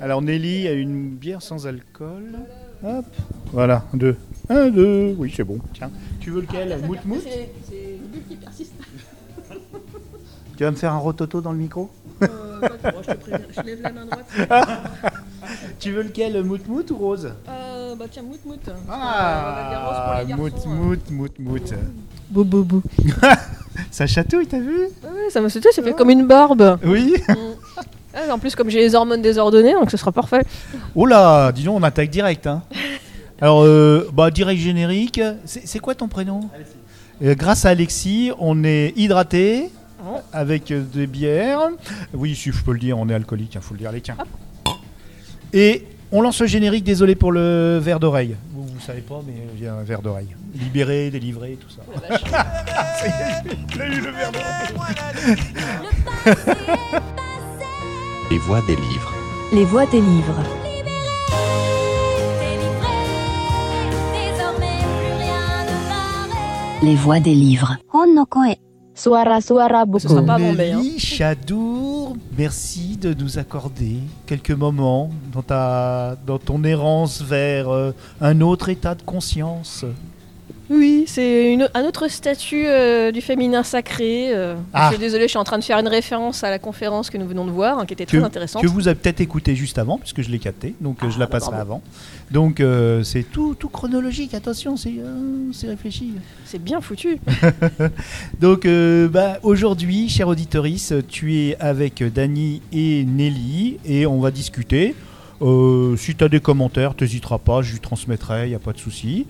Alors Nelly a une bière sans alcool. Hop. Voilà, deux. Un, deux. Oui, c'est bon. Tiens. Tu veux lequel Mout mout C'est le but qui persiste. Tu vas me faire un rototo dans le micro Euh, pas trop, je te préviens. Je lève la main droite. Tu veux lequel Mout mout ou rose Euh, bah tiens, mout mout. Ah, mout mout mout mout. Bou bou bou. Ça chatouille, t'as vu Ouais, ça me sautait, ça fait comme une barbe. Oui. Ah, en plus, comme j'ai les hormones désordonnées, donc ce sera parfait. Oh là, dis donc, on attaque direct. Hein. Alors, euh, bah, direct générique. C'est quoi ton prénom? Euh, Grâce à Alexis, on est hydraté Oh. avec euh, des bières. Oui, si je peux le dire, on est alcoolique, il faut le dire. Allez, tiens. Et on lance le générique, désolé pour le verre d'oreille. Vous, vous savez pas, mais il y a un verre d'oreille. Libéré, délivré, tout ça. Est, il a eu le verre d'oreille. Les voix des livres. Les voix des livres. Les voix des livres. Suara suara Ce sera pas à Bombay. hein. Chadour, merci de nous accorder quelques moments dans, ta, dans ton errance vers euh, un autre état de conscience. Oui, c'est une- un autre statut euh, du féminin sacré. euh. Ah. Je suis désolée, je suis en train de faire une référence à la conférence que nous venons de voir, hein, qui était très Que, intéressante. que vous avez peut-être écouté juste avant, puisque je l'ai capté, donc euh, je la Ah, bah, passerai avant. Donc euh, c'est tout, tout chronologique, attention, c'est réfléchi. C'est bien foutu. Donc bah, aujourd'hui, cher auditorice, tu es avec Dany et Nelly et on va discuter. Si tu as des commentaires, t'hésiteras pas, je lui transmettrai, il n'y a pas de souci.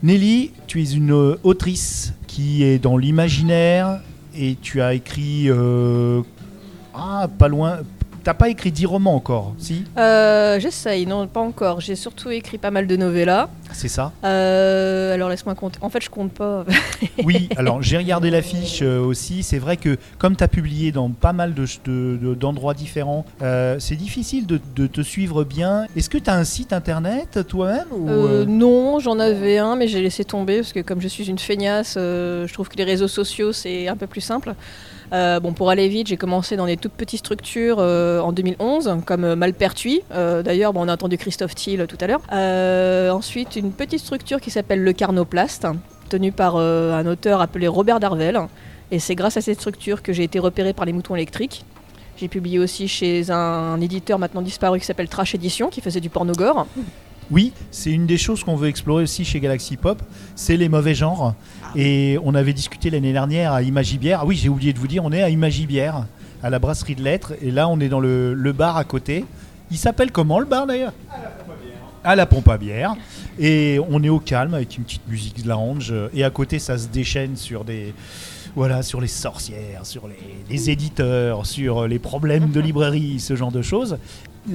Nelly, tu es une euh, autrice qui est dans l'imaginaire et tu as écrit... euh, ah, pas loin... T'as pas écrit 10 romans encore, si Euh, J'essaye, non, pas encore. J'ai surtout écrit pas mal de novellas. C'est ça Euh, alors laisse-moi compter. En fait, je compte pas. Oui, alors j'ai regardé l'affiche euh, aussi. C'est vrai que comme tu as publié dans pas mal de- de- de- d'endroits différents, euh, c'est difficile de, te suivre bien. Est-ce que tu as un site internet toi-même ou, non, j'en avais un, mais j'ai laissé tomber parce que comme je suis une feignasse, je trouve que les réseaux sociaux c'est un peu plus simple. Euh, bon, pour aller vite, j'ai commencé dans des toutes petites structures euh, en 2011, comme euh, Malpertuis. D'ailleurs, bon, on a entendu Christophe Thiel tout à l'heure. Ensuite, une petite structure qui s'appelle Le Carnoplaste, tenue par un auteur appelé Robert Darvel. Et c'est grâce à cette structure que j'ai été repéré par les moutons électriques. J'ai publié aussi chez un, éditeur maintenant disparu qui s'appelle Trash Edition, qui faisait du porno gore. Oui, c'est une des choses qu'on veut explorer aussi chez Galaxy Pop, c'est les mauvais genres. Et on avait discuté l'année dernière à Imagibière. Ah oui, j'ai oublié de vous dire, on est à Imagibière, à la brasserie de lettres. Et là, on est dans le, bar à côté. Il s'appelle comment le bar d'ailleurs? À la pompe à bière. Et on est au calme avec une petite musique lounge. Et à côté, ça se déchaîne sur des. Voilà, sur les sorcières, sur les, les éditeurs, sur les problèmes de librairie, ce genre de choses.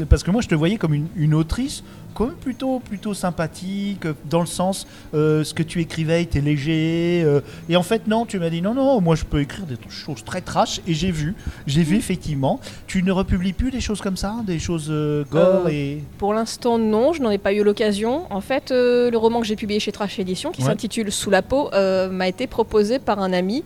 Parce que moi, je te voyais comme une, une autrice quand même plutôt, plutôt sympathique, dans le sens, euh, ce que tu écrivais était léger. euh, et en fait, non, tu m'as dit, non, non, moi je peux écrire des choses très trash. Et j'ai vu, j'ai vu effectivement. Tu ne republies plus des choses comme ça, des choses euh, gore Euh, et... Pour l'instant, non, je n'en ai pas eu l'occasion. En fait, euh, le roman que j'ai publié chez Trash Edition, qui Ouais. s'intitule Sous la peau, m'a été proposé par un ami,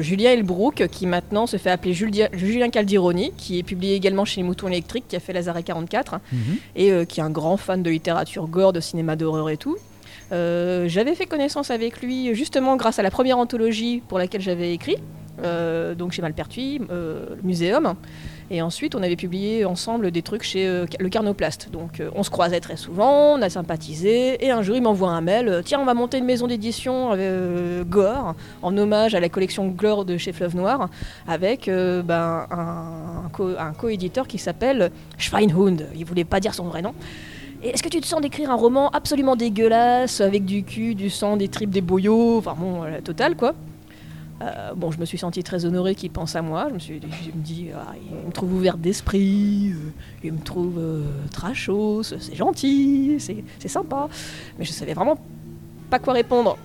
Julien Elbrook, qui maintenant se fait appeler Julien Caldironi, qui est publié également chez les Moutons Électriques, qui a fait Lazare 44, Mhm. et euh, qui est un grand fan de littérature gore, de cinéma d'horreur et tout. Euh, j'avais fait connaissance avec lui justement grâce à la première anthologie pour laquelle j'avais écrit, euh, donc chez Malpertuis, euh, le muséum. Et ensuite, on avait publié ensemble des trucs chez euh, le Carnoplaste. Donc, euh, on se croisait très souvent, on a sympathisé. Et un jour, il m'envoie un mail euh, Tiens, on va monter une maison d'édition Gore, en hommage à la collection Gore de chez Fleuve Noir, avec ben, un, co- un co-éditeur qui s'appelle Schweinhund. Il voulait pas dire son vrai nom. Est-ce que tu te sens d'écrire un roman absolument dégueulasse, avec du cul, du sang, des tripes, des boyaux, enfin bon, la totale quoi Euh, bon, je me suis sentie très honorée qu'il pense à moi. Je me suis je me dis, ah, il me trouve ouverte d'esprit, euh, il me trouve euh, trashos, c'est gentil, c'est sympa. Mais je savais vraiment pas quoi répondre.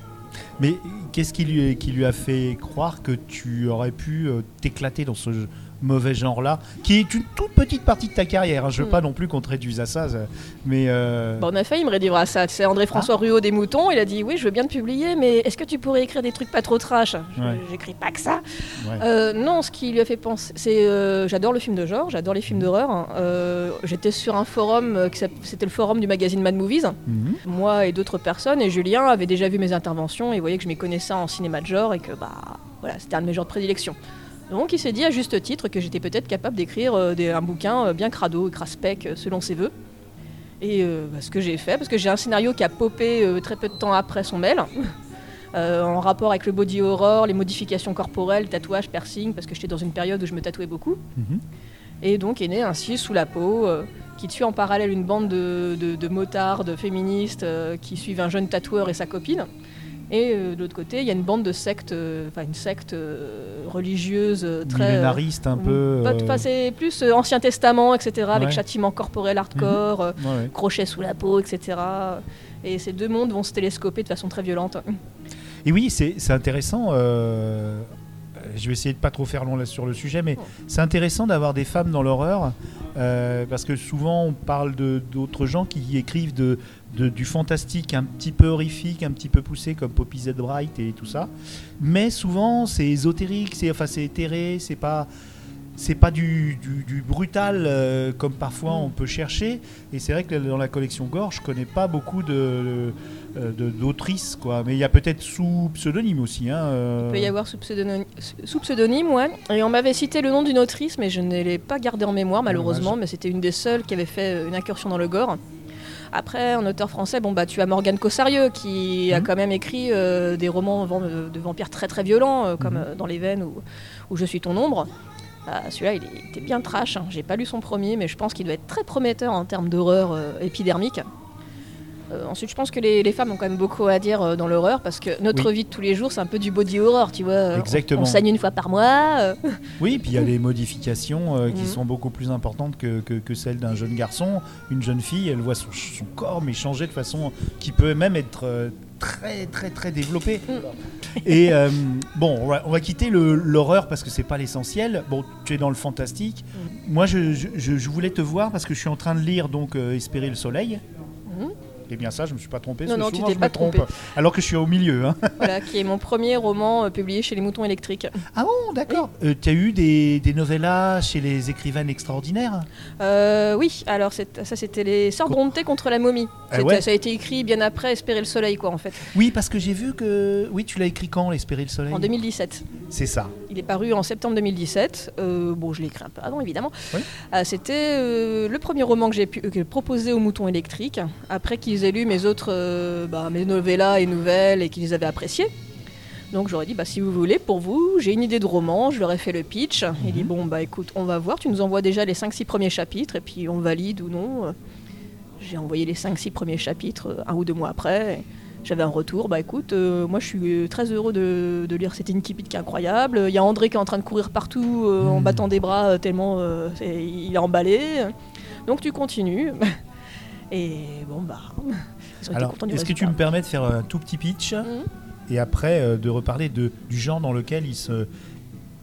Mais qu'est-ce qui lui, qui lui a fait croire que tu aurais pu euh, t'éclater dans ce mauvais genre-là, qui est une toute petite partie de ta carrière. hein. Je veux Mm. pas non plus qu'on te réduise à ça, ça- mais euh, Bon, on a failli me réduire à ça. C'est André-François Ruot des Moutons. Il a dit Oui, je veux bien te publier, mais est-ce que tu pourrais écrire des trucs pas trop trash? Ouais. J'écris pas que ça. ouais. Euh, non, ce qui lui a fait penser, c'est euh, j'adore le film de genre, j'adore les films d'horreur. hein. Euh, J'étais sur un forum, euh, c'était le forum du magazine Mad Movies. Mhm. Moi et d'autres personnes, et Julien avait déjà vu mes interventions et voyait que je m'y connaissais en cinéma de genre et que bah voilà, c'était un de mes genres de prédilection. Donc il s'est dit à juste titre que j'étais peut-être capable d'écrire euh, un bouquin euh, bien crado, craspec, euh, selon ses voeux. Et euh, bah, ce que j'ai fait, parce que j'ai un scénario qui a popé euh, très peu de temps après son mail, euh, en rapport avec le body horror, les modifications corporelles, tatouages, piercing, parce que j'étais dans une période où je me tatouais beaucoup. Mhm. Et donc est né ainsi Sous la peau, qui tue en parallèle une bande de, de, de féministes qui suivent un jeune tatoueur et sa copine. Et euh, de l'autre côté, il y a une bande de sectes, euh, enfin une secte euh, religieuse très. Millénariste un peu. enfin, c'est plus Ancien Testament, etc., avec châtiment corporel hardcore, ouais, ouais. crochet sous la peau, etc. Et ces deux mondes vont se télescoper de façon très violente. Et oui, c'est intéressant. je vais essayer de pas trop faire long là sur le sujet, mais Oh. c'est intéressant d'avoir des femmes dans l'horreur euh, parce que souvent on parle d'autres gens qui écrivent du fantastique un petit peu horrifique, un petit peu poussé comme Poppy Z. Bright et tout ça. Mais souvent c'est ésotérique, c'est enfin éthéré, c'est pas c'est pas du, du- du brutal euh, comme parfois on peut chercher. Et c'est vrai que dans la collection Gore, je connais pas beaucoup de euh, d'autrices quoi. Mais il y a peut-être sous pseudonyme aussi. Hein, euh. Il peut y avoir sous pseudonyme, sous pseudonyme, ouais. Et on m'avait cité le nom d'une autrice, mais je ne l'ai pas gardé en mémoire, malheureusement. Dommage. Mais c'était une des seules qui avait fait une incursion dans le gore. Après, un auteur français, bon bah tu as Morgane Cossarieux qui a Mhm. quand même écrit euh, des romans de vampires très très violents, comme euh, Dans les veines ou, ou Je suis ton ombre. Bah, Celui-là, il était bien trash. hein. J'ai pas lu son premier, mais je pense qu'il doit être très prometteur en termes d'horreur euh, épidermique. Euh, ensuite, je pense que les, les femmes ont quand même beaucoup à dire euh, dans l'horreur parce que notre Oui. vie de tous les jours, c'est un peu du body horror, tu vois. On- Exactement. On, saigne une fois par mois. Oui, puis il y a les modifications qui Mhm. sont beaucoup plus importantes que, que, que celles d'un jeune garçon. Une jeune fille, elle voit son, son corps mais changer de façon qui peut même être très très très développée. Mm. Et euh, bon, on va, on va quitter l'horreur parce que c'est pas l'essentiel. Bon, tu es dans le fantastique. Moi, je, je- je- je voulais te voir parce que je suis en train de lire donc euh, Espérer le soleil. Et bien ça, je me suis pas trompé. Non, non, tu t'es pas trompe, trompé. Alors que je suis au milieu. hein. voilà, qui est mon premier roman euh, publié chez les Moutons Électriques. Ah bon, d'accord. Euh, tu as eu des, des novellas chez les écrivaines extraordinaires? Euh, oui, alors ça c'était les Sœurs Brontë contre la momie. Ah ouais Ça a été écrit bien après Espérer le soleil, quoi, en fait, Oui, parce que j'ai vu que. Oui, tu l'as écrit quand, l'Espérer le soleil? En 2017. C'est ça. Il est paru en septembre 2017. Euh, bon, je l'ai écrit un peu avant, évidemment. Oui. Euh, C'était le premier roman que j'ai pu que proposé aux moutons électriques, après qu'ils aient lu mes autres euh, bah, mes novellas et nouvelles et qu'ils les avaient appréciées. Donc j'aurais dit, bah, si vous voulez, pour vous, j'ai une idée de roman, je leur ai fait le pitch. Il dit, bon, bah écoute, on va voir, tu nous envoies déjà les 5-6 premiers chapitres, et puis on valide ou non. J'ai envoyé les 5-6 premiers chapitres euh, un ou deux mois après. J'avais un retour, bah écoute, euh, moi je suis très heureux de, de lire cette incipit qui est incroyable. Il y a André qui est en train de courir partout euh, en Mhm. battant des bras tellement il est emballé. Donc tu continues. Et bon bah. Ils ont été Alors, contents du est-ce que tu me permets de faire un tout petit pitch Mhm. et après euh, de reparler de, du genre dans lequel il se.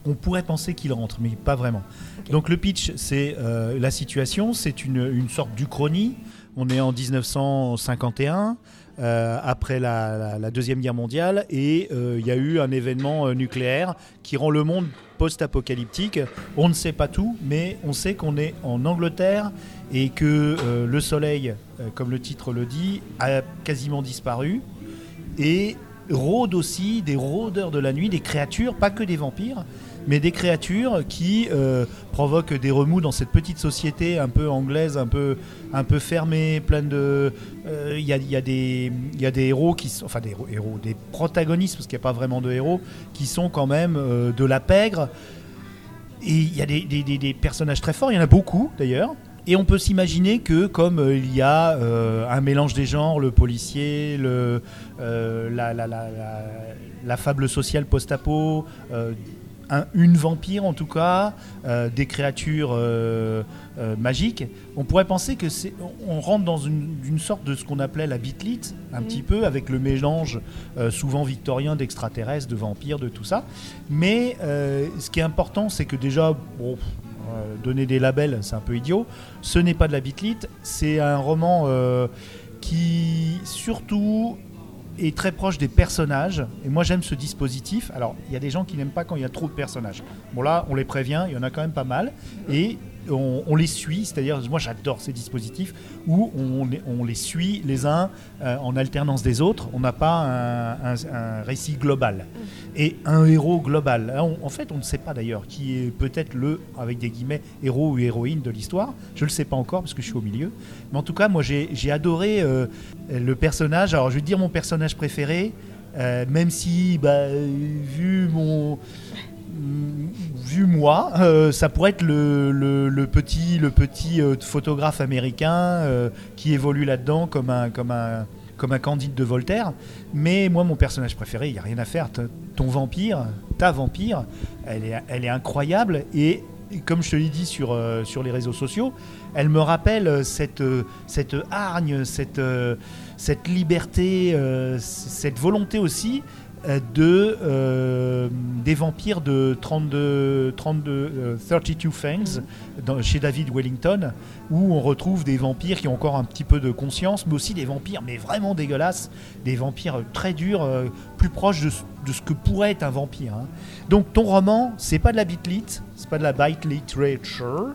On pourrait penser qu'il rentre, mais pas vraiment. Donc le pitch, c'est euh, la situation, c'est une, une sorte d'Uchronie. On est en 1951, euh, après la, la- la Deuxième Guerre mondiale, et euh, il y a eu un événement euh, nucléaire qui rend le monde post-apocalyptique. On ne sait pas tout, mais on sait qu'on est en Angleterre et que euh, le soleil, euh, comme le titre le dit, a quasiment disparu. Et rôdent aussi des rôdeurs de la nuit, des créatures, pas que des vampires, mais des créatures qui euh, provoquent des remous dans cette petite société un peu anglaise, un peu, un peu fermée, pleine de... euh, Il y, a, des- héros qui sont... Enfin des héros- des protagonistes, parce qu'il n'y a pas vraiment de héros, qui sont quand même euh, de la pègre. Et il y a des, personnages très forts, il y en a beaucoup d'ailleurs. Et on peut s'imaginer que comme il y a un mélange des genres, le policier, la, la- fable sociale post-apo, un- une vampire en tout cas, euh, des créatures euh, euh, magiques, on pourrait penser que c'est, on rentre dans une, une sorte de ce qu'on appelait la bitlite, un petit peu, avec le mélange souvent victorien d'extraterrestres, de vampires, de tout ça. Mais ce qui est important, c'est que déjà, bon, donner des labels, c'est un peu idiot. Ce n'est pas de la bitlite, c'est un roman qui surtout est très proche des personnages. Et moi, j'aime ce dispositif. Alors, il y a des gens qui n'aiment pas quand il y a trop de personnages. Bon, là, on les prévient, il y en a quand même pas mal. Et on, on les suit, c'est-à-dire, moi, j'adore ces dispositifs où on, les- on les suit les uns euh, en alternance des autres. On n'a pas un, un- un récit global. Et un héros global. On- en fait, on ne sait pas d'ailleurs qui est peut-être le, avec des guillemets, héros ou héroïne de l'histoire. Je ne le sais pas encore parce que je suis au milieu. Mais en tout cas, moi, j'ai adoré euh, le personnage. Alors, je vais te dire mon personnage préféré, euh, même si, bah, vu mon. Vu moi, euh, ça pourrait être le, petit, le petit euh, photographe américain euh, qui évolue là-dedans comme un, comme, un, comme un candide de Voltaire. Mais moi, mon personnage préféré, il n'y a rien à faire. Ton vampire, ta vampire, elle est, elle est incroyable. Et, comme je te l'ai dit sur, sur les réseaux sociaux, elle me rappelle cette, cette hargne, cette, cette liberté, cette volonté aussi de, euh, des vampires de 32, 32 euh, 32 Fangs chez David Wellington, où on retrouve des vampires qui ont encore un petit peu de conscience, mais aussi des vampires, mais vraiment dégueulasses, des vampires euh, très durs, euh, plus proches de, ce- de ce que pourrait être un vampire. hein. Donc ton roman, c'est pas de la bitlit, c'est pas de la bite literature,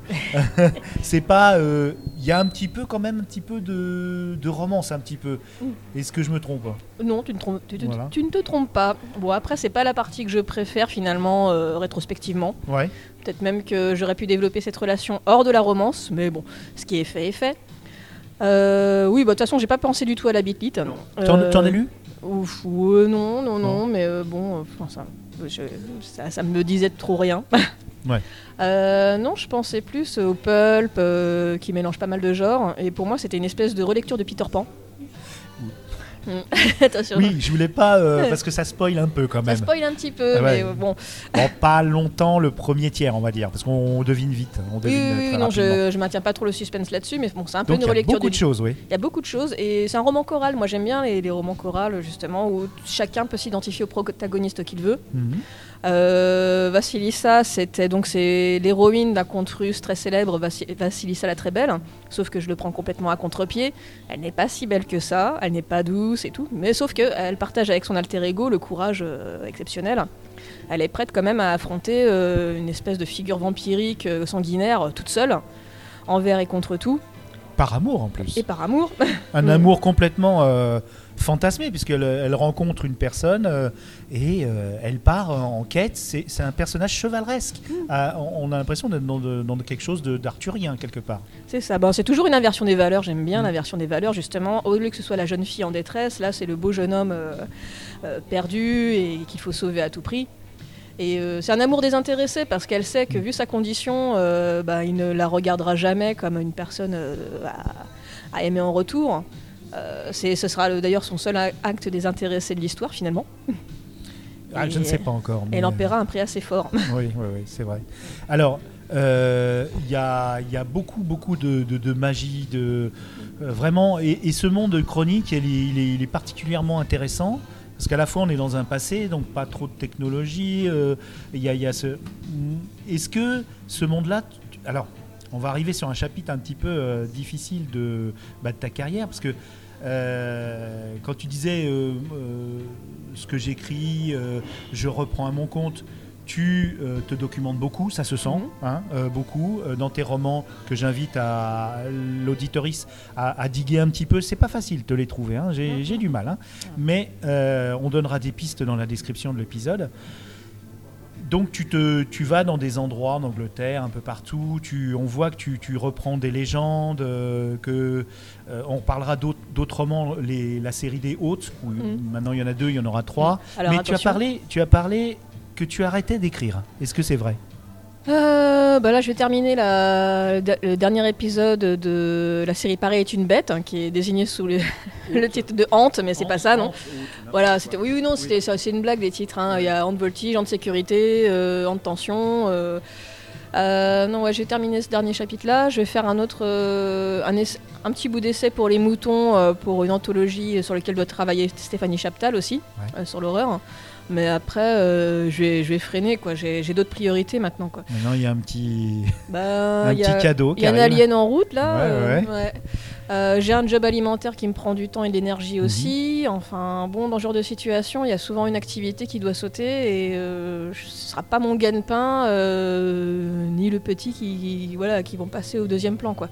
c'est pas. euh, Il y a un petit peu quand même un petit peu de, de romance, un petit peu. Est-ce que je me trompe Non, tu ne, trompes- tu, tu- Voilà. tu ne te trompes pas. Bon, après, c'est pas la partie que je préfère finalement euh, rétrospectivement. Ouais. Peut-être même que j'aurais pu développer cette relation hors de la romance, mais bon, ce qui est fait est fait. Euh, oui, bah, de toute façon, j'ai pas pensé du tout à la bitlit. T'en Euh, t'en as lu? Ouf, ouais, non, non, non, mais euh, bon, euh, enfin, ça, je- ça, ça me disait trop rien. Ouais. Euh, non, je pensais plus au pulp euh, qui mélange pas mal de genres, et pour moi, c'était une espèce de relecture de Peter Pan. Attention, Oui, je voulais pas euh, parce que ça spoil un peu quand ça même. spoil un petit peu, Ah ouais. mais euh, bon. Bon, pas longtemps le premier tiers, on va dire, parce qu'on devine vite. On Oui, devine oui, très oui, non, je, je maintiens pas trop le suspense là-dessus, mais bon, c'est un peu Donc une il y a relecture beaucoup de choses, oui. Il y a beaucoup de choses et c'est un roman choral. Moi j'aime bien les, les romans chorales justement où chacun peut s'identifier au protagoniste qu'il veut. Mhm. Euh, Vassilissa, c'était donc c'est l'héroïne d'un conte russe très célèbre, Vassi- Vassilissa la très belle. Sauf que je le prends complètement à contre-pied. Elle n'est pas si belle que ça, elle n'est pas douce et tout. Mais sauf que elle partage avec son alter ego le courage euh, exceptionnel. Elle est prête quand même à affronter euh, une espèce de figure vampirique euh, sanguinaire toute seule, envers et contre tout, Par amour en plus. et par amour. Un amour complètement euh, fantasmé, puisqu'elle elle rencontre une personne euh, et euh, elle part en quête. C'est un personnage chevaleresque. Mm. Ah, on a l'impression d'être dans, quelque chose d'arthurien, quelque part. C'est ça. Bon, c'est toujours une inversion des valeurs. J'aime bien Mm. l'inversion des valeurs, justement. Au lieu que ce soit la jeune fille en détresse, là, c'est le beau jeune homme euh, euh, perdu et qu'il faut sauver à tout prix. Et euh, c'est un amour désintéressé parce qu'elle sait que, vu sa condition, euh, bah, il ne la regardera jamais comme une personne euh, à, à aimer en retour. Euh, c'est- ce sera le- d'ailleurs son seul acte désintéressé de l'histoire, finalement. Ah, Et- je ne sais pas encore. Mais- elle en paiera un prix assez fort. Oui, oui, oui, c'est vrai. Alors, euh, il y, a, y a beaucoup, beaucoup de, de- de magie, de, euh, vraiment, et, et ce monde chronique, il est, il est- il est particulièrement intéressant. Parce qu'à la fois, on est dans un passé, donc pas trop de technologie. Il y a, y a ce. Est-ce que ce monde-là. Alors, on va arriver sur un chapitre un petit peu euh, difficile de, bah, de ta carrière, parce que euh, quand tu disais euh, ce que j'écris, je reprends à mon compte, tu te documentes beaucoup, ça se sent, Mhm. hein, beaucoup, dans tes romans que j'invite à l'auditorice à, à diguer un petit peu. C'est pas facile de les trouver, hein, j'ai Mhm. j'ai du mal, hein. mais on donnera des pistes dans la description de l'épisode. Donc tu, te, tu vas dans des endroits en Angleterre, un peu partout, tu, on voit que tu, tu reprends des légendes, euh, que euh, on parlera d'autres d'autres romans, les, la série des Hôtes, où Mhm. maintenant il y en a deux, il y en aura trois. Alors, Mais tu as, parlé, tu as parlé que tu arrêtais d'écrire. Est-ce que c'est vrai? Euh, bah là, je vais terminer la- le, dernier épisode de la série Paris est une bête, hein, qui est désigné sous le, le titre de Hante, mais c'est pas ça, non Voilà, c'était oui, oui, non, c'était c'est une blague des titres. hein. Il y a Hante voltige, Hante sécurité, euh, Hante tension. euh, euh, non, ouais, j'ai terminé ce dernier chapitre-là. Je vais faire un autre, euh, un, petit bout d'essai pour les moutons, euh, pour une anthologie sur laquelle doit travailler Stéphanie Chaptal aussi, Ouais. sur l'horreur. Mais après, euh, je, vais, je vais freiner, quoi. J'ai d'autres priorités maintenant, quoi. Maintenant, il y a un petit, Bah, un petit cadeau il y a un alien en route là. Ouais, euh, ouais. ouais. Euh, J'ai un job alimentaire qui me prend du temps et de l'énergie Mhm. aussi. Enfin, bon, dans ce genre de situation, il y a souvent une activité qui doit sauter et euh, ce sera pas mon gagne-pain ni le petit qui, voilà, qui vont passer au deuxième plan, quoi.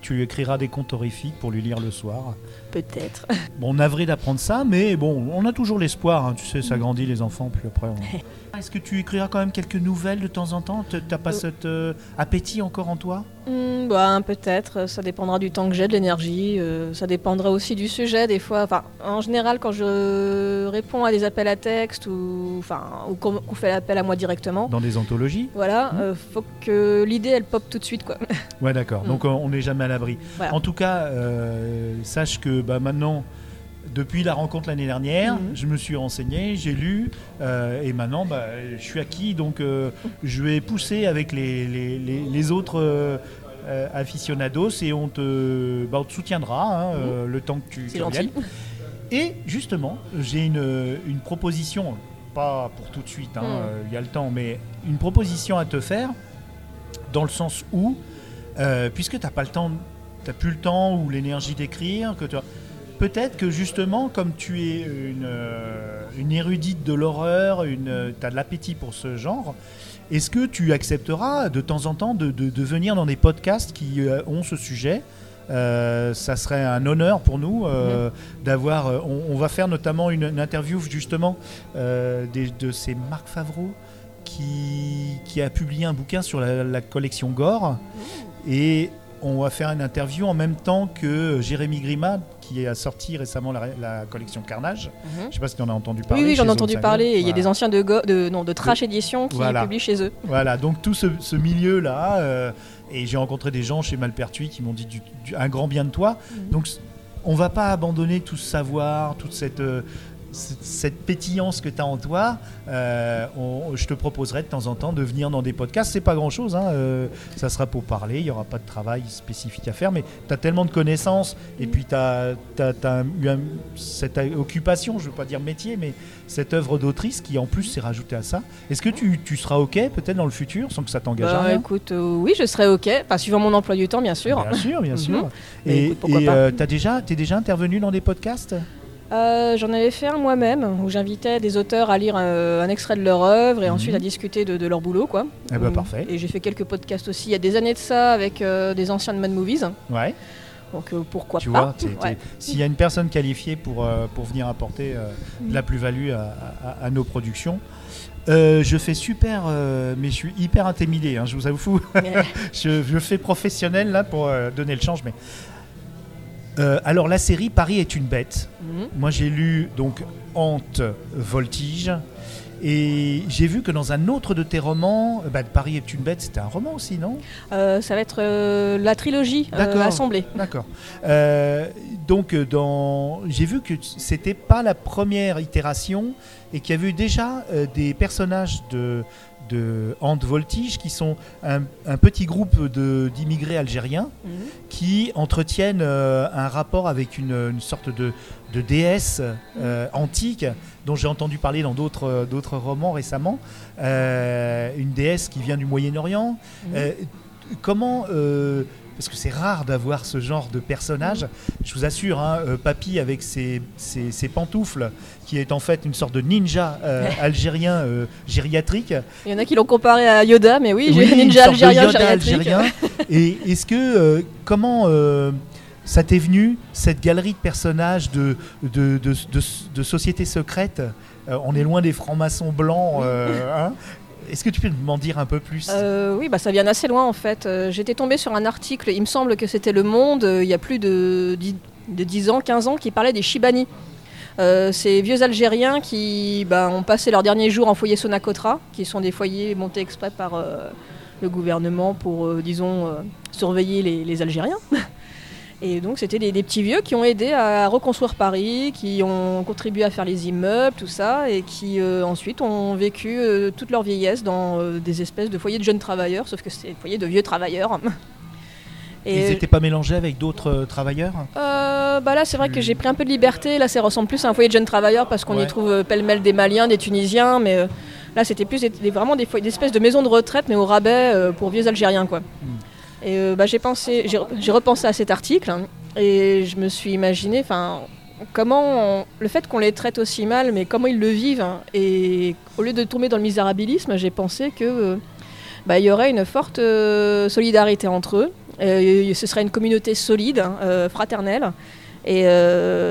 Tu lui écriras des contes horrifiques pour lui lire le soir. Peut-être. Bon, navré d'apprendre ça, mais bon, on a toujours l'espoir. hein. Tu sais, ça grandit les enfants, puis après. on- Est-ce que tu écriras quand même quelques nouvelles de temps en temps? T'as pas Euh. cet euh, appétit encore en toi? Hmm, bah, peut-être. Ça dépendra du temps que j'ai, de l'énergie. euh, ça dépendra aussi du sujet, des fois. Enfin, en général, quand je réponds à des appels à texte ou, enfin, ou qu'on qu'on fait l'appel à moi directement. dans des anthologies? Voilà, euh, faut que l'idée elle pop tout de suite quoi. Ouais, d'accord. Donc euh, on n'est jamais à l'abri. Voilà. En tout cas, sache que bah, maintenant, depuis la rencontre l'année dernière, Mhm. je me suis renseigné, j'ai lu, euh, et maintenant, bah, je suis acquis, donc euh, je vais pousser avec les, les, les- les autres euh, aficionados et on te, bah, on te soutiendra hein, euh, le temps que tu, Mhm. Tu reviennes. Et justement, j'ai une, une proposition, pas pour tout de suite, hein, euh, il y a le temps, mais une proposition à te faire, dans le sens où, puisque tu n'as pas le temps, t'as plus le temps ou l'énergie d'écrire, que tu as- peut-être que justement, comme tu es une, euh, une érudite de l'horreur, tu as de l'appétit pour ce genre, est-ce que tu accepteras de temps en temps de, de- de venir dans des podcasts qui euh, ont ce sujet? Euh, ça serait un honneur pour nous euh, d'avoir. euh, on, on va faire notamment une, une interview justement euh, des- de c'est Marc Favreau qui, qui a publié un bouquin sur la, la collection Gore. Et on va faire une interview en même temps que Jérémy Grima qui a sorti récemment la, la collection Carnage. Mhm. Je sais pas si tu en as entendu parler. Oui, oui, j'en ai entendu Zone parler. Il y a des anciens de, Go- de, non, de Trash Edition qui Voilà. publient chez eux. Voilà, donc tout ce, ce milieu-là, euh, et j'ai rencontré des gens chez Malpertuis qui m'ont dit du- du- un grand bien de toi. Mhm. Donc on va pas abandonner tout ce savoir, toute cette, euh, cette, pétillance que tu as en toi. Euh, on- je te proposerai de temps en temps de venir dans des podcasts. C'est pas grand-chose, hein, euh, ça sera pour parler, il n'y aura pas de travail spécifique à faire, mais tu as tellement de connaissances, et puis tu as, eu un- cette occupation, je veux pas dire métier, mais cette œuvre d'autrice qui en plus s'est rajoutée à ça. Est-ce que tu, tu seras OK peut-être dans le futur sans que ça t'engage à Bah, rien? écoute, euh, oui, je serai ok. Enfin, suivant mon emploi du temps, bien sûr. Bien sûr, bien Mhm. sûr. Et t'as déjà, t'es déjà intervenu dans des podcasts? Euh, J'en avais fait un moi-même où j'invitais des auteurs à lire un extrait de leur œuvre et Mhm. ensuite à discuter de, de leur boulot, quoi. Eh ben, parfait. Et j'ai fait quelques podcasts aussi il y a des années de ça avec euh, des anciens de Mad Movies. Ouais. Donc euh, pourquoi Tu pas Ouais. s'il y a une personne qualifiée pour, euh, pour venir apporter de Mhm. la plus-value à, à- à nos productions. Euh, je fais super, euh, mais je suis hyper intimidé, hein, je vous avoue. je, je fais professionnel là pour euh, donner le change. Mais Euh, alors la série Paris est une bête. Mhm. Moi j'ai lu donc Hante Voltige et j'ai vu que dans un autre de tes romans, euh, bah, Paris est une bête, c'était un roman aussi, non? Euh, ça va être euh, la trilogie D'accord. assemblée. D'accord. Donc, dans... j'ai vu que c'était pas la première itération et qu'il y avait eu déjà des personnages de, de Hante Voltige qui sont un, un petit groupe d'immigrés algériens Mhm. qui entretiennent euh, un rapport avec une, une sorte de, de déesse euh, antique dont j'ai entendu parler dans d'autres euh, romans récemment. Euh, une déesse qui vient du Moyen-Orient. Mhm. Comment. Parce que c'est rare d'avoir ce genre de personnage. Je vous assure, hein, euh, Papy avec ses, ses- ses pantoufles, qui est en fait une sorte de ninja euh, algérien euh, gériatrique. Il y en a qui l'ont comparé à Yoda, mais oui, j'ai Oui, ninja algérien Yoda gériatrique. algérien. Et est-ce que comment ça t'est venu cette galerie de personnages de de, de, de- de sociétés secrètes? Euh, On est loin des francs-maçons blancs. euh, hein? Est-ce que tu peux m'en dire un peu plus? Euh, oui, bah, ça vient assez loin en fait. Euh, J'étais tombée sur un article, il me semble que c'était Le Monde, euh, il y a plus de, dix- de 10 ans, 15 ans, qui parlait des Shibani. Ces vieux Algériens qui bah, ont passé leurs derniers jours en foyer Sonacotra, qui sont des foyers montés exprès par, le gouvernement pour, disons, surveiller les Algériens. Et donc c'était des, des petits vieux qui ont aidé à reconstruire Paris, qui ont contribué à faire les immeubles, tout ça, et qui euh, ensuite ont vécu euh, toute leur vieillesse dans euh, des espèces de foyers de jeunes travailleurs, sauf que c'est des foyers de vieux travailleurs. Ils n'étaient pas mélangés avec d'autres euh, travailleurs? Euh, bah là, c'est vrai que j'ai pris un peu de liberté. Là, ça ressemble plus à un foyer de jeunes travailleurs parce qu'on Ouais. y trouve euh, pêle-mêle des Maliens, des Tunisiens, mais là, c'était plus des- vraiment des, espèces de maisons de retraite, mais au rabais pour vieux Algériens, quoi. Euh, bah, j'ai pensé, j'ai repensé à cet article hein, et je me suis imaginé, enfin, comment le fait qu'on les traite aussi mal, mais comment ils le vivent. hein, et au lieu de tomber dans le misérabilisme, j'ai pensé que euh, bah, y aurait une forte euh, solidarité entre eux. Ce serait une communauté solide, hein, fraternelle, et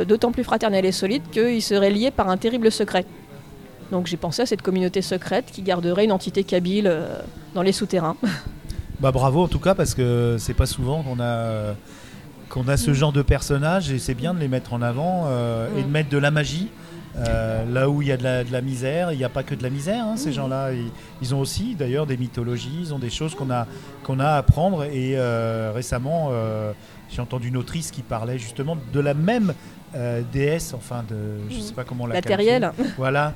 d'autant plus fraternelle et solide qu'ils seraient liés par un terrible secret. Donc j'ai pensé à cette communauté secrète qui garderait une entité kabyle dans les souterrains. Bah bravo en tout cas parce que c'est pas souvent qu'on a qu'on a ce genre de personnages et c'est bien de les mettre en avant euh, et de Mm. mettre de la magie euh, là où il y a de la, de la misère. Il n'y a pas que de la misère. hein, Mm. Ces gens-là, ils, ils ont aussi d'ailleurs des mythologies, ils ont des choses qu'on a qu'on a à apprendre et euh, récemment j'ai entendu une autrice qui parlait justement de la même euh, déesse, enfin de je sais pas comment on la La qualifie. terrielle, Voilà.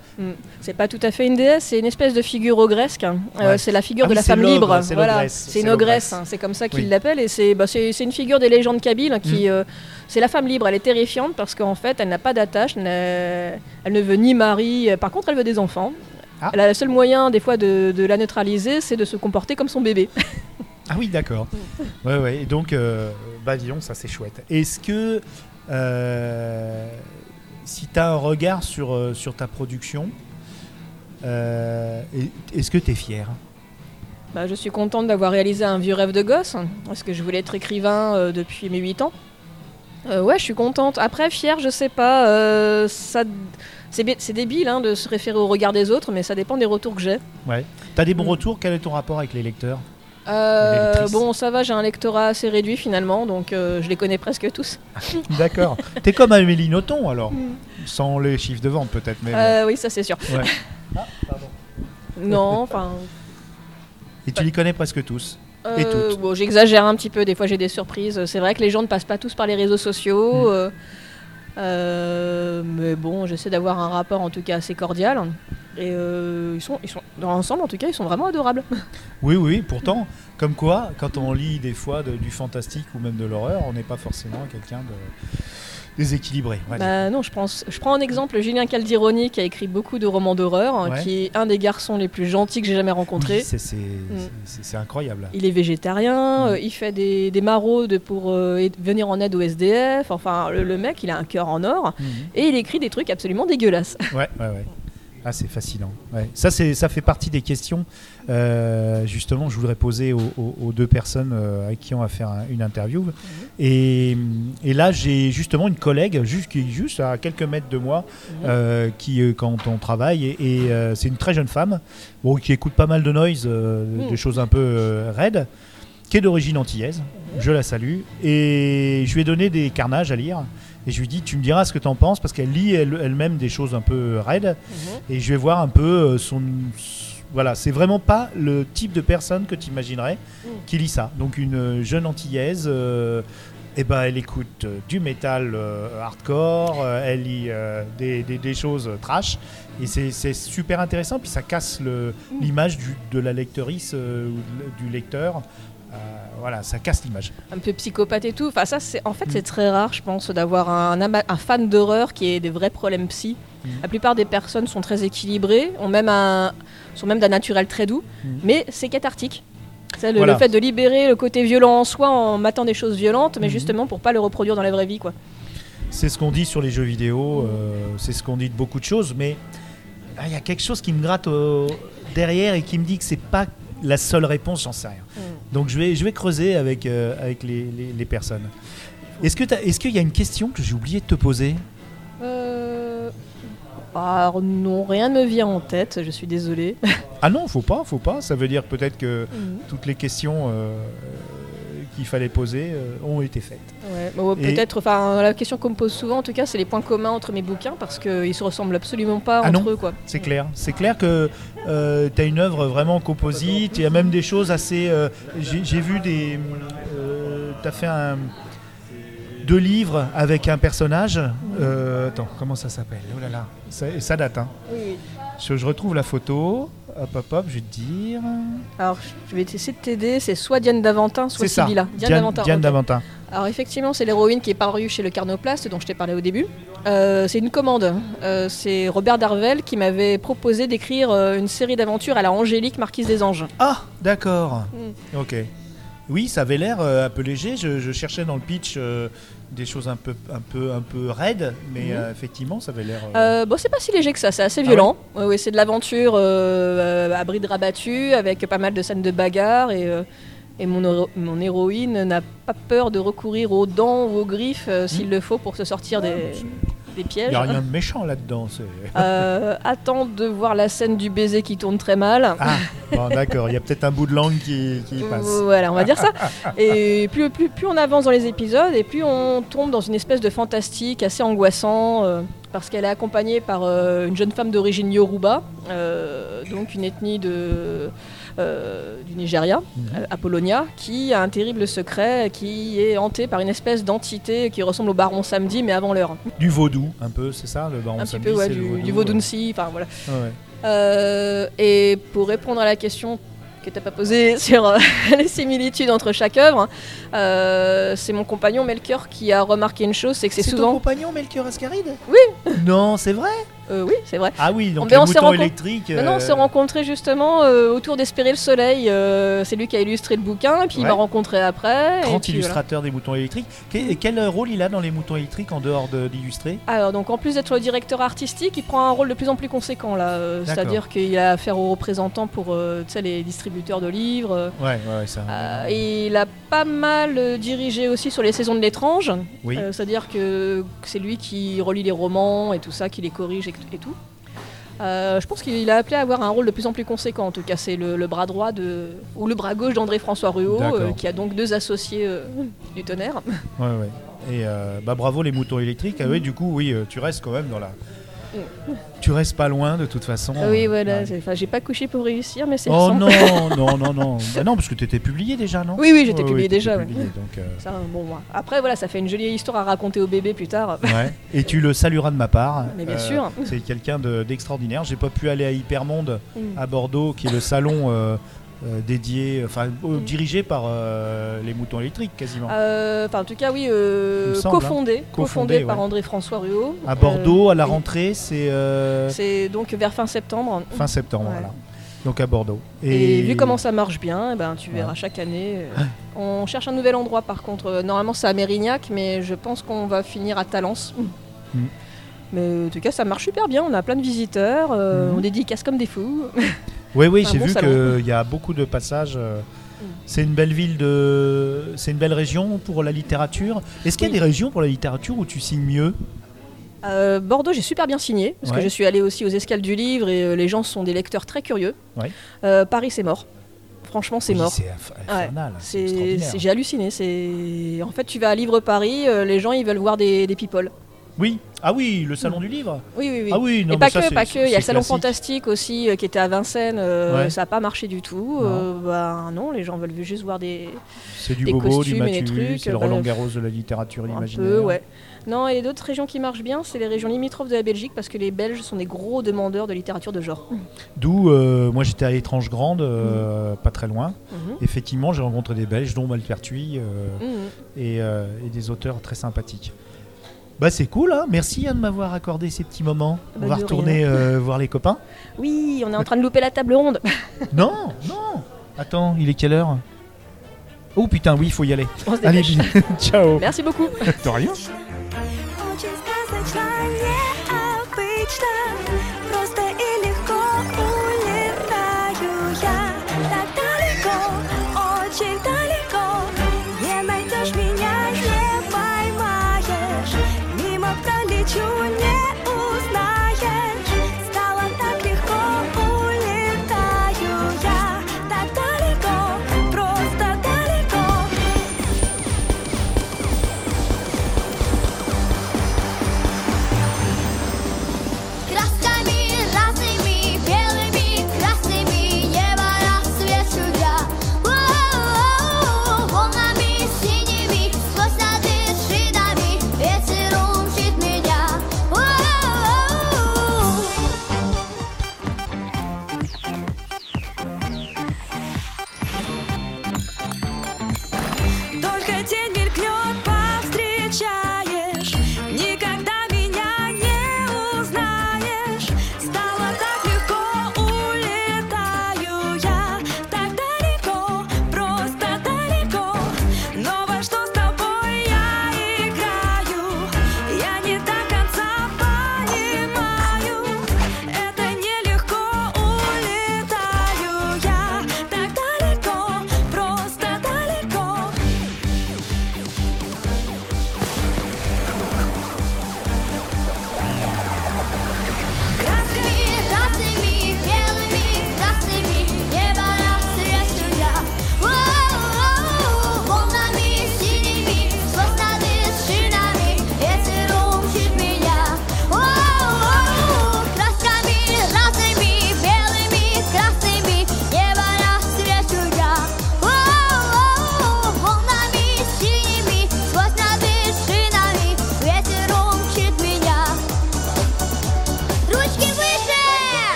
c'est pas tout à fait une déesse, c'est une espèce de figure ogresque. hein. Euh, c'est la figure Ah de oui, la femme libre. c'est Voilà, une ogresse, hein, c'est comme ça qu'ils Oui. l'appellent. Et c'est bah, une figure des légendes kabyles hein, Mm. qui. euh, c'est la femme libre, elle est terrifiante parce qu'en fait, elle n'a pas d'attache, elle ne veut ni mari, euh, par contre, elle veut des enfants. Ah. Elle a le seul moyen, des fois, de, de la neutraliser, c'est de se comporter comme son bébé. Ah oui, d'accord. Ouais, ouais. Et donc, euh, bah disons, ça c'est chouette. Est-ce que, euh, si tu as un regard sur, euh, sur ta production, euh, est- est-ce que tu es fier Bah, je suis contente d'avoir réalisé un vieux rêve de gosse, parce que je voulais être écrivain depuis mes 8 ans. Ouais, je suis contente. Après, fière, je sais pas. ça, c'est, bi- c'est débile hein, de se référer au regard des autres, mais ça dépend des retours que j'ai. Ouais. Tu as des bons Mm. retours? Quel est ton rapport avec les lecteurs? Euh, bon, ça va, j'ai un lectorat assez réduit finalement, donc euh, je les connais presque tous. D'accord. tu es comme Amélie Nothomb alors Sans les chiffres de vente peut-être. Mais Euh, oui, ça c'est sûr. Ouais. Non, enfin. Et tu les connais presque tous euh, Et toutes. bon, j'exagère un petit peu, des fois j'ai des surprises. C'est vrai que les gens ne passent pas tous par les réseaux sociaux. Mm. Euh, mais bon, j'essaie d'avoir un rapport en tout cas assez cordial. Et euh, ils, sont, ils sont, dans l'ensemble en tout cas, ils sont vraiment adorables. Oui, oui, pourtant, comme quoi, quand on lit des fois du fantastique ou même de l'horreur, on n'est pas forcément quelqu'un de déséquilibré. Bah non, je, pense, je prends en exemple Julien Caldironi qui a écrit beaucoup de romans d'horreur, hein, Ouais. qui est un des garçons les plus gentils que j'ai jamais rencontrés. Oui, c'est- c'est incroyable. Il est végétarien, Mm. euh, il fait des, des maraudes pour euh, venir en aide au SDF. Enfin, le, le mec, il a un cœur en or Mhm. et il écrit des trucs absolument dégueulasses. Ouais, ouais, ouais. Ah, c'est fascinant. Ouais. Ça, ça fait partie des questions, euh, justement, je voudrais poser aux, aux- aux deux personnes euh, avec qui on va faire un- une interview. Et, et là, j'ai justement une collègue, juste, qui juste à quelques mètres de moi, euh, qui, euh, quand on travaille, et, et, euh, c'est une très jeune femme, bon, qui écoute pas mal de noise, Mm. des choses un peu raides, qui est d'origine antillaise. Je la salue. Et je lui ai donné des carnages à lire. Et je lui dis, tu me diras ce que tu en penses, parce qu'elle lit elle- elle-même des choses un peu raides. Et je vais voir un peu euh, son. Voilà, c'est vraiment pas le type de personne que tu imaginerais Mm. qui lit ça. Donc une euh, jeune antillaise, euh, eh ben, elle écoute du métal euh, hardcore, euh, elle lit euh, des, des- des choses trash, et c'est super intéressant. Puis ça casse Mm. l'image de la lectrice ou du lecteur. Euh, voilà, ça casse l'image. Un peu psychopathe et tout. Enfin, ça, c'est en fait, Mm. c'est très rare, je pense, d'avoir un, fan d'horreur qui ait des vrais problèmes psy. Mm. La plupart des personnes sont très équilibrées, ont même un, sont même d'un naturel très doux, Mm. mais c'est cathartique. C'est le, Voilà. le fait de libérer le côté violent en soi en matant des choses violentes, mais justement pour pas le reproduire dans la vraie vie, quoi. C'est ce qu'on dit sur les jeux vidéo, euh, c'est ce qu'on dit de beaucoup de choses, mais ah, il y a quelque chose qui me gratte derrière et qui me dit que c'est pas la seule réponse, j'en sais rien. Donc je vais, je vais creuser avec, euh, avec les, les- les personnes. Est-ce qu'il y a une question que j'ai oublié de te poser? Euh... Alors non, rien ne me vient en tête, je suis désolée. Ah non, faut pas, faut pas. Ça veut dire peut-être que toutes les questions euh, qu'il fallait poser euh, ont été faites. Ouais, bon, Et- peut-être, enfin, la question qu'on me pose souvent, en tout cas, c'est les points communs entre mes bouquins parce qu'ils se ressemblent absolument pas Ah entre non eux, quoi. C'est clair. C'est clair que tu as une œuvre vraiment composite. Il y a même des choses assez. euh, J'ai vu des. tu as fait un. Deux livres avec un personnage. Euh, attends, comment ça s'appelle? Oh là là, ça, ça date. Hein. Oui, oui. Je, je retrouve la photo. Hop, hop, hop, je vais te dire. Alors, je vais essayer de t'aider. C'est soit Diane Daventin, soit C'est ça. Sibylla. Diane, Daventin. Diane. Alors effectivement, c'est l'héroïne qui est parue chez le Carnoplast dont je t'ai parlé au début. Euh, c'est une commande. Euh, c'est Robert Darvel qui m'avait proposé d'écrire euh, une série d'aventures à la Angélique, marquise des anges. Ah, d'accord. Mm. Ok. Oui, ça avait l'air euh, un peu léger. Je, je cherchais dans le pitch euh, des choses un peu, un peu, un peu raides, mais Mhm. euh, effectivement, ça avait l'air. euh, bon, c'est pas si léger que ça, c'est assez Ah violent. Ouais, ouais, c'est de l'aventure euh, à bride rabattue avec pas mal de scènes de bagarre et, euh, et mon, mon héroïne n'a pas peur de recourir aux dents ou aux griffes s'il Mhm. le faut pour se sortir des, des Il n'y a rien de méchant là-dedans. Euh, attends de voir la scène du baiser qui tourne très mal. Ah, bon, d'accord. Il y a peut-être un bout de langue qui, qui passe. Voilà, on va dire ça. Et plus, plus, plus on avance dans les épisodes, et plus on tombe dans une espèce de fantastique assez angoissant, euh, parce qu'elle est accompagnée par euh, une jeune femme d'origine Yoruba, euh, donc une ethnie de, euh, du Nigeria, euh, Apollonia, qui a un terrible secret, qui est hanté par une espèce d'entité qui ressemble au Baron Samedi, mais avant l'heure. Du vaudou, un peu, c'est ça le baron Un petit Samedi, peu, ouais, c'est le du, vaudou, du euh. Enfin voilà. Ouais, ouais. Euh, et pour répondre à la question que tu n'as pas posée sur euh, les similitudes entre chaque œuvre, hein, euh, c'est mon compagnon Melchior qui a remarqué une chose, c'est que c'est C'est ton souvent... compagnon Melchior Ascaride Oui. Non, c'est vrai? Euh, oui, c'est vrai. Ah oui, donc Mais les on moutons électriques. Maintenant, on euh, s'est rencontrés justement euh, autour d'Espérer le Soleil. c'est lui qui a illustré le bouquin, et puis il m'a rencontré après. et Grand voilà. illustrateur des moutons électriques. Quel rôle il a dans les moutons électriques en dehors de- d'illustrer? Alors donc en plus d'être le directeur artistique, il prend un rôle de plus en plus conséquent là. C'est-à-dire qu'il a affaire aux représentants pour les distributeurs de livres. Ouais, ouais, ça. Et il a pas mal dirigé aussi sur les saisons de l'étrange. Oui. C'est-à-dire que c'est lui qui relit les romans et tout ça, qui les corrige et tout. Euh, je pense qu'il a appelé à avoir un rôle de plus en plus conséquent. En tout cas, c'est le, le bras droit de, ou le bras gauche d'André-François Ruot, euh, qui a donc deux associés euh, du tonnerre. Ouais, ouais. Et bah bravo les moutons électriques. Ah oui, du coup, oui, tu restes quand même dans la. Tu restes pas loin de toute façon. Oui, voilà. Ouais. Enfin, j'ai pas couché pour réussir, mais c'est Oh le non, non, non, non. Bah non, parce que t'étais publié déjà, non Oui, oui, j'étais publié déjà. ouais. publié, donc, euh, Ça, bon. Après, voilà, ça fait une jolie histoire à raconter au bébé plus tard. Et tu le salueras de ma part. Euh, Mais bien sûr. C'est quelqu'un de- d'extraordinaire. J'ai pas pu aller à Hypermonde Mm. à Bordeaux, qui est le salon euh, euh, dédié, enfin euh, Mm. dirigé par euh, les moutons électriques quasiment. Euh, en tout cas, oui, hein. cofondé, Cofondé, par ouais. André-François Ruot. à Bordeaux, à la rentrée, c'est C'est donc vers fin septembre. fin septembre, Ouais. voilà. Donc à Bordeaux. Et, vu comment ça marche bien, eh ben, tu Ouais. verras chaque année. On cherche un nouvel endroit par contre. Normalement, c'est à Mérignac, mais je pense qu'on va finir à Talence. Mm. Mais en tout cas, ça marche super bien. On a plein de visiteurs. On dédicace comme des fous. Oui, oui, j'ai bon vu qu'il y a beaucoup de passages. euh, Mm. C'est une belle ville de, c'est une belle région pour la littérature. Est-ce qu'il y a Oui. des régions pour la littérature où tu signes mieux? Euh, Bordeaux, j'ai super bien signé, parce Ouais. que je suis allée aussi aux escales du livre et euh, les gens sont des lecteurs très curieux. Ouais. Euh, Paris, c'est mort. Franchement, c'est Oui, mort. C'est inf- infernal. extraordinaire. c'est- j'ai halluciné. C'est, en fait, tu vas à Livre Paris, les gens ils veulent voir des, des people. Oui. Ah oui, le salon du livre. Oui, oui, oui. Ah oui, non, et mais pas ça, que, pas que. Il y a le salon fantastique aussi euh, qui était à Vincennes. euh, Ouais. Ça n'a pas marché du tout. Non. Euh, bah, non, les gens veulent juste voir des C'est du des Bobo, du costumes et des Mathieu, trucs, c'est le Roland Garros de la littérature un imaginaire. peu, ouais. Non, et d'autres régions qui marchent bien, c'est les régions limitrophes de la Belgique parce que les Belges sont des gros demandeurs de littérature de genre. D'où, moi j'étais à Étrange Grande, euh, pas très loin. Mhm. Effectivement, j'ai rencontré des Belges, dont Malpertuis, Mhm. et, et des auteurs très sympathiques. Bah c'est cool, hein merci Anne de m'avoir accordé ces petits moments. Bah, On va retourner euh, voir les copains. Oui, on est en train de louper la table ronde. Non, non Attends, il est quelle heure? Oh putain, oui, il faut y aller. On se Allez, ciao Merci beaucoup. De rien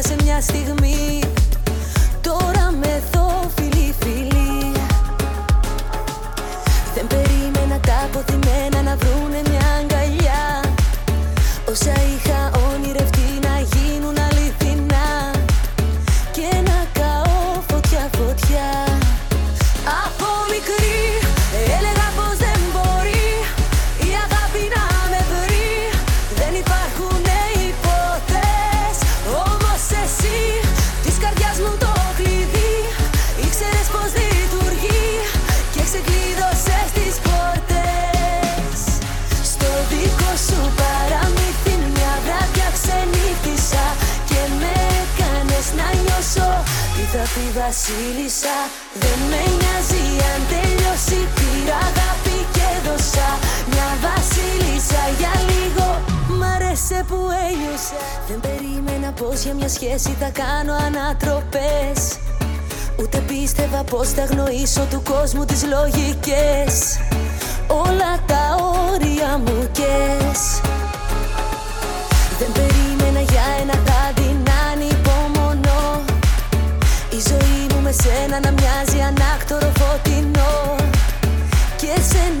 Σε μια στιγμή. Τι θα πει βασίλισσα Δεν με νοιάζει αν τελειώσει. Πήρα αγάπη και δώσα. Μια βασίλισσα για λίγο. Μ' άρεσε που ένιωσα Δεν περίμενα πως για μια σχέση θα κάνω ανατροπές. Ούτε πίστευα πως θα γνωρίσω του κόσμου τις λογικές. Όλα τα όρια μου κες. Δεν περίμενα για ένα με σένα να μοιάζει ανάκτορο φωτεινό. Και σε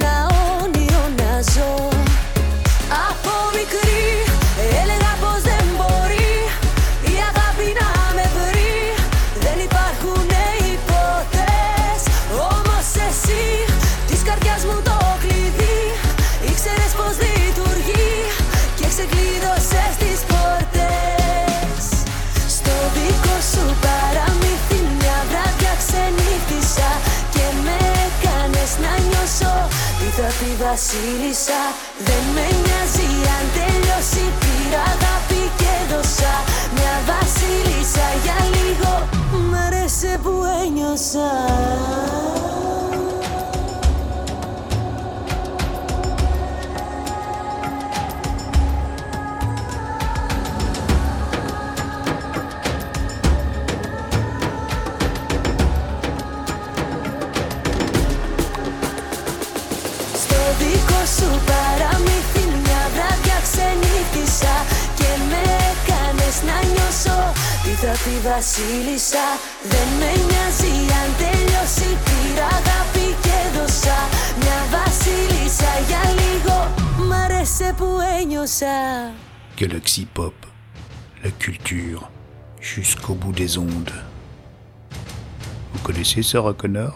βασίλισσα. Δεν με νοιάζει αν τελειώσει Πήρα αγάπη και δώσα. Μια βασίλισσα για λίγο. Μ' άρεσε που ένιωσα βασίλισσα Δεν με νοιάζει αν τελειώσει Πήρα αγάπη και δώσα Μια βασίλισσα για λίγο Μ' άρεσε που ένιωσα Galaxy Pop, la culture jusqu'au bout des ondes. Vous connaissez Sarah Connor